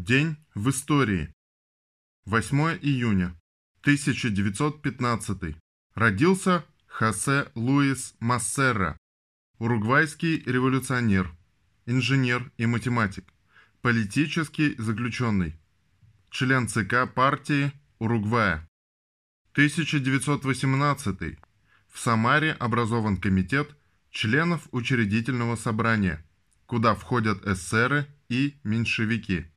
День в истории. 8 июня 1915. Родился Хосе Луис Массерра, уругвайский революционер, инженер и математик, политический заключенный, член ЦК партии Уругвая. 1918. В Самаре образован комитет членов учредительного собрания, куда входят эсеры и меньшевики.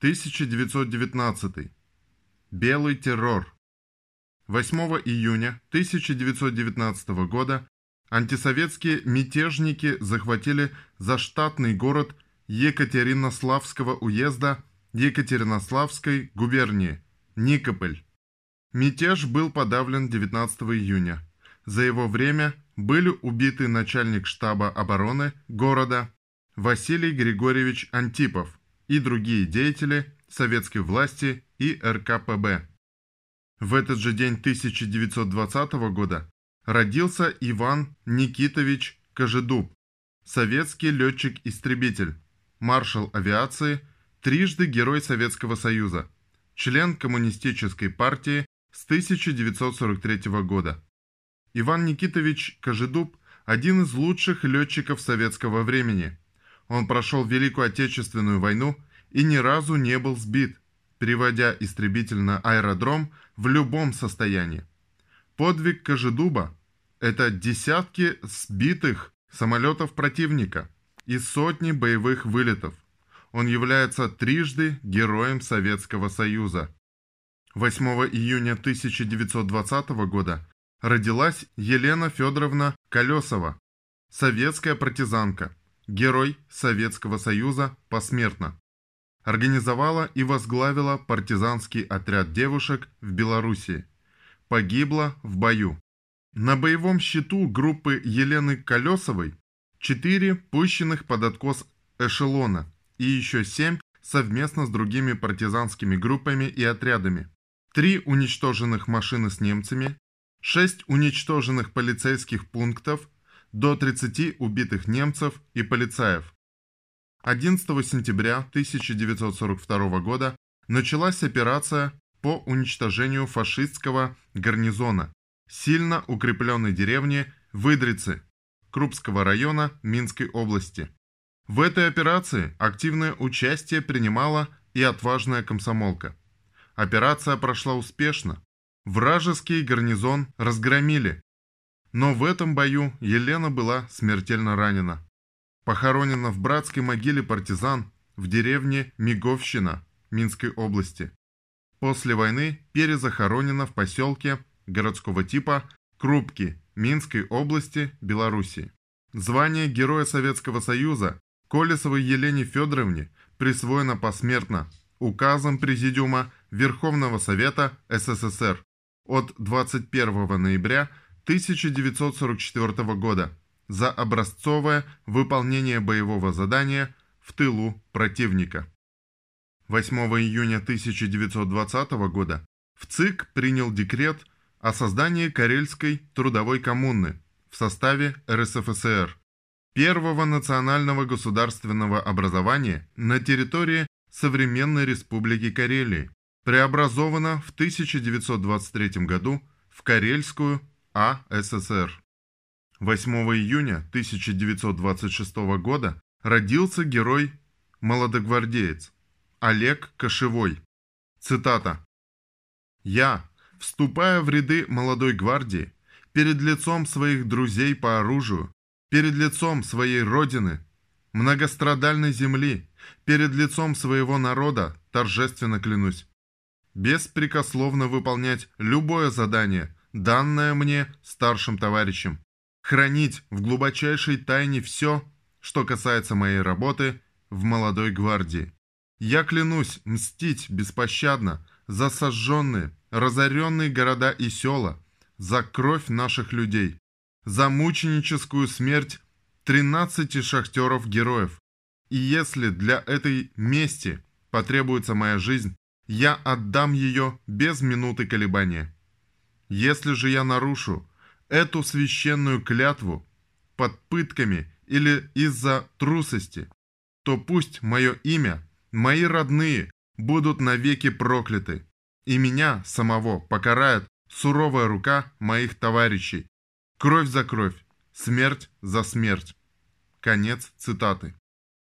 1919. Белый террор. 8 июня 1919 года антисоветские мятежники захватили заштатный город Екатеринославского уезда Екатеринославской губернии Никополь. Мятеж был подавлен 19 июня. За его время были убиты начальник штаба обороны города Василий Григорьевич Антипов, и другие деятели советской власти и РКПБ. В этот же день 1920 года родился Иван Никитович Кожедуб, советский летчик-истребитель, маршал авиации, трижды Герой Советского Союза, член Коммунистической партии с 1943 года. Иван Никитович Кожедуб – один из лучших летчиков советского времени – он прошел Великую Отечественную войну и ни разу не был сбит, переводя истребитель на аэродром в любом состоянии. Подвиг Кожедуба – это десятки сбитых самолетов противника и сотни боевых вылетов. Он является трижды героем Советского Союза. 8 июня 1920 года родилась Елена Федоровна Колесова, советская партизанка – герой Советского Союза посмертно. Организовала и возглавила партизанский отряд девушек в Белоруссии. Погибла в бою. На боевом счету группы Елены Колесовой четыре пущенных под откос эшелона и еще семь совместно с другими партизанскими группами и отрядами. Три уничтоженных машины с немцами, шесть уничтоженных полицейских пунктов до 30 убитых немцев и полицаев. 11 сентября 1942 года началась операция по уничтожению фашистского гарнизона сильно укрепленной деревни Выдрицы Крупского района Минской области. В этой операции активное участие принимала и отважная комсомолка. Операция прошла успешно. Вражеский гарнизон разгромили, но в этом бою Елена была смертельно ранена. Похоронена в братской могиле партизан в деревне Миговщина Минской области. После войны перезахоронена в поселке городского типа Крупки Минской области Белоруссии. Звание Героя Советского Союза Колесовой Елене Федоровне присвоено посмертно указом Президиума Верховного Совета СССР от 21 ноября 1944 года за образцовое выполнение боевого задания в тылу противника. 8 июня 1920 года в ЦИК принял декрет о создании Карельской трудовой коммуны в составе РСФСР, первого национального государственного образования на территории современной Республики Карелии, преобразована в 1923 году в Карельскую АССР. 8 июня 1926 года родился герой-молодогвардеец Олег Кошевой. Цитата. «Я, вступая в ряды молодой гвардии, перед лицом своих друзей по оружию, перед лицом своей родины, многострадальной земли, перед лицом своего народа, торжественно клянусь, беспрекословно выполнять любое задание, данное мне старшим товарищем, хранить в глубочайшей тайне все, что касается моей работы в молодой гвардии. Я клянусь мстить беспощадно за сожженные, разоренные города и села, за кровь наших людей, за мученическую смерть 13 шахтеров-героев. И если для этой мести потребуется моя жизнь, я отдам ее без минуты колебания. Если же я нарушу эту священную клятву под пытками или из-за трусости, то пусть мое имя мои родные будут навеки прокляты, и меня самого покарает суровая рука моих товарищей. Кровь за кровь, смерть за смерть. Конец цитаты.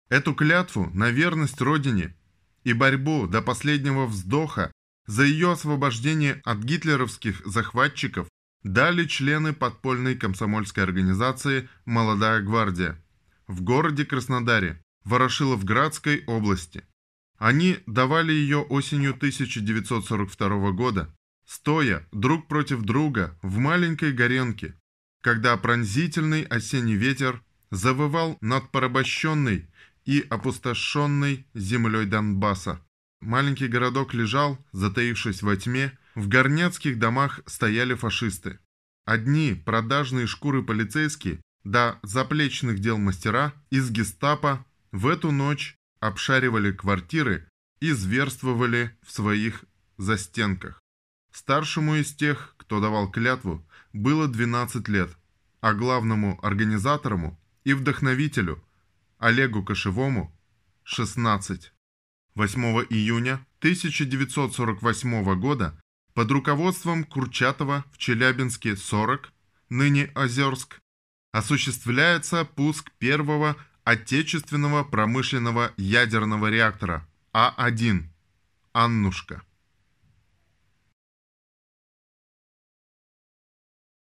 Эту клятву на верность Родине и борьбу до последнего вздоха за ее освобождение от гитлеровских захватчиков дали члены подпольной комсомольской организации «Молодая гвардия» в городе Краснодаре, Ворошиловградской области. Они давали ее осенью 1942 года, стоя друг против друга в маленькой горенке, когда пронзительный осенний ветер завывал над порабощенной и опустошенной землей Донбасса. Маленький городок лежал, затаившись во тьме, в горняцких домах стояли фашисты. Одни продажные шкуры полицейские, да заплечных дел мастера из гестапо в эту ночь обшаривали квартиры и зверствовали в своих застенках. Старшему из тех, кто давал клятву, было 12 лет, а главному организатору и вдохновителю Олегу Кошевому – 16. 8 июня 1948 года под руководством Курчатова в Челябинске 40, ныне Озерск, осуществляется пуск первого отечественного промышленного ядерного реактора А1 «Аннушка».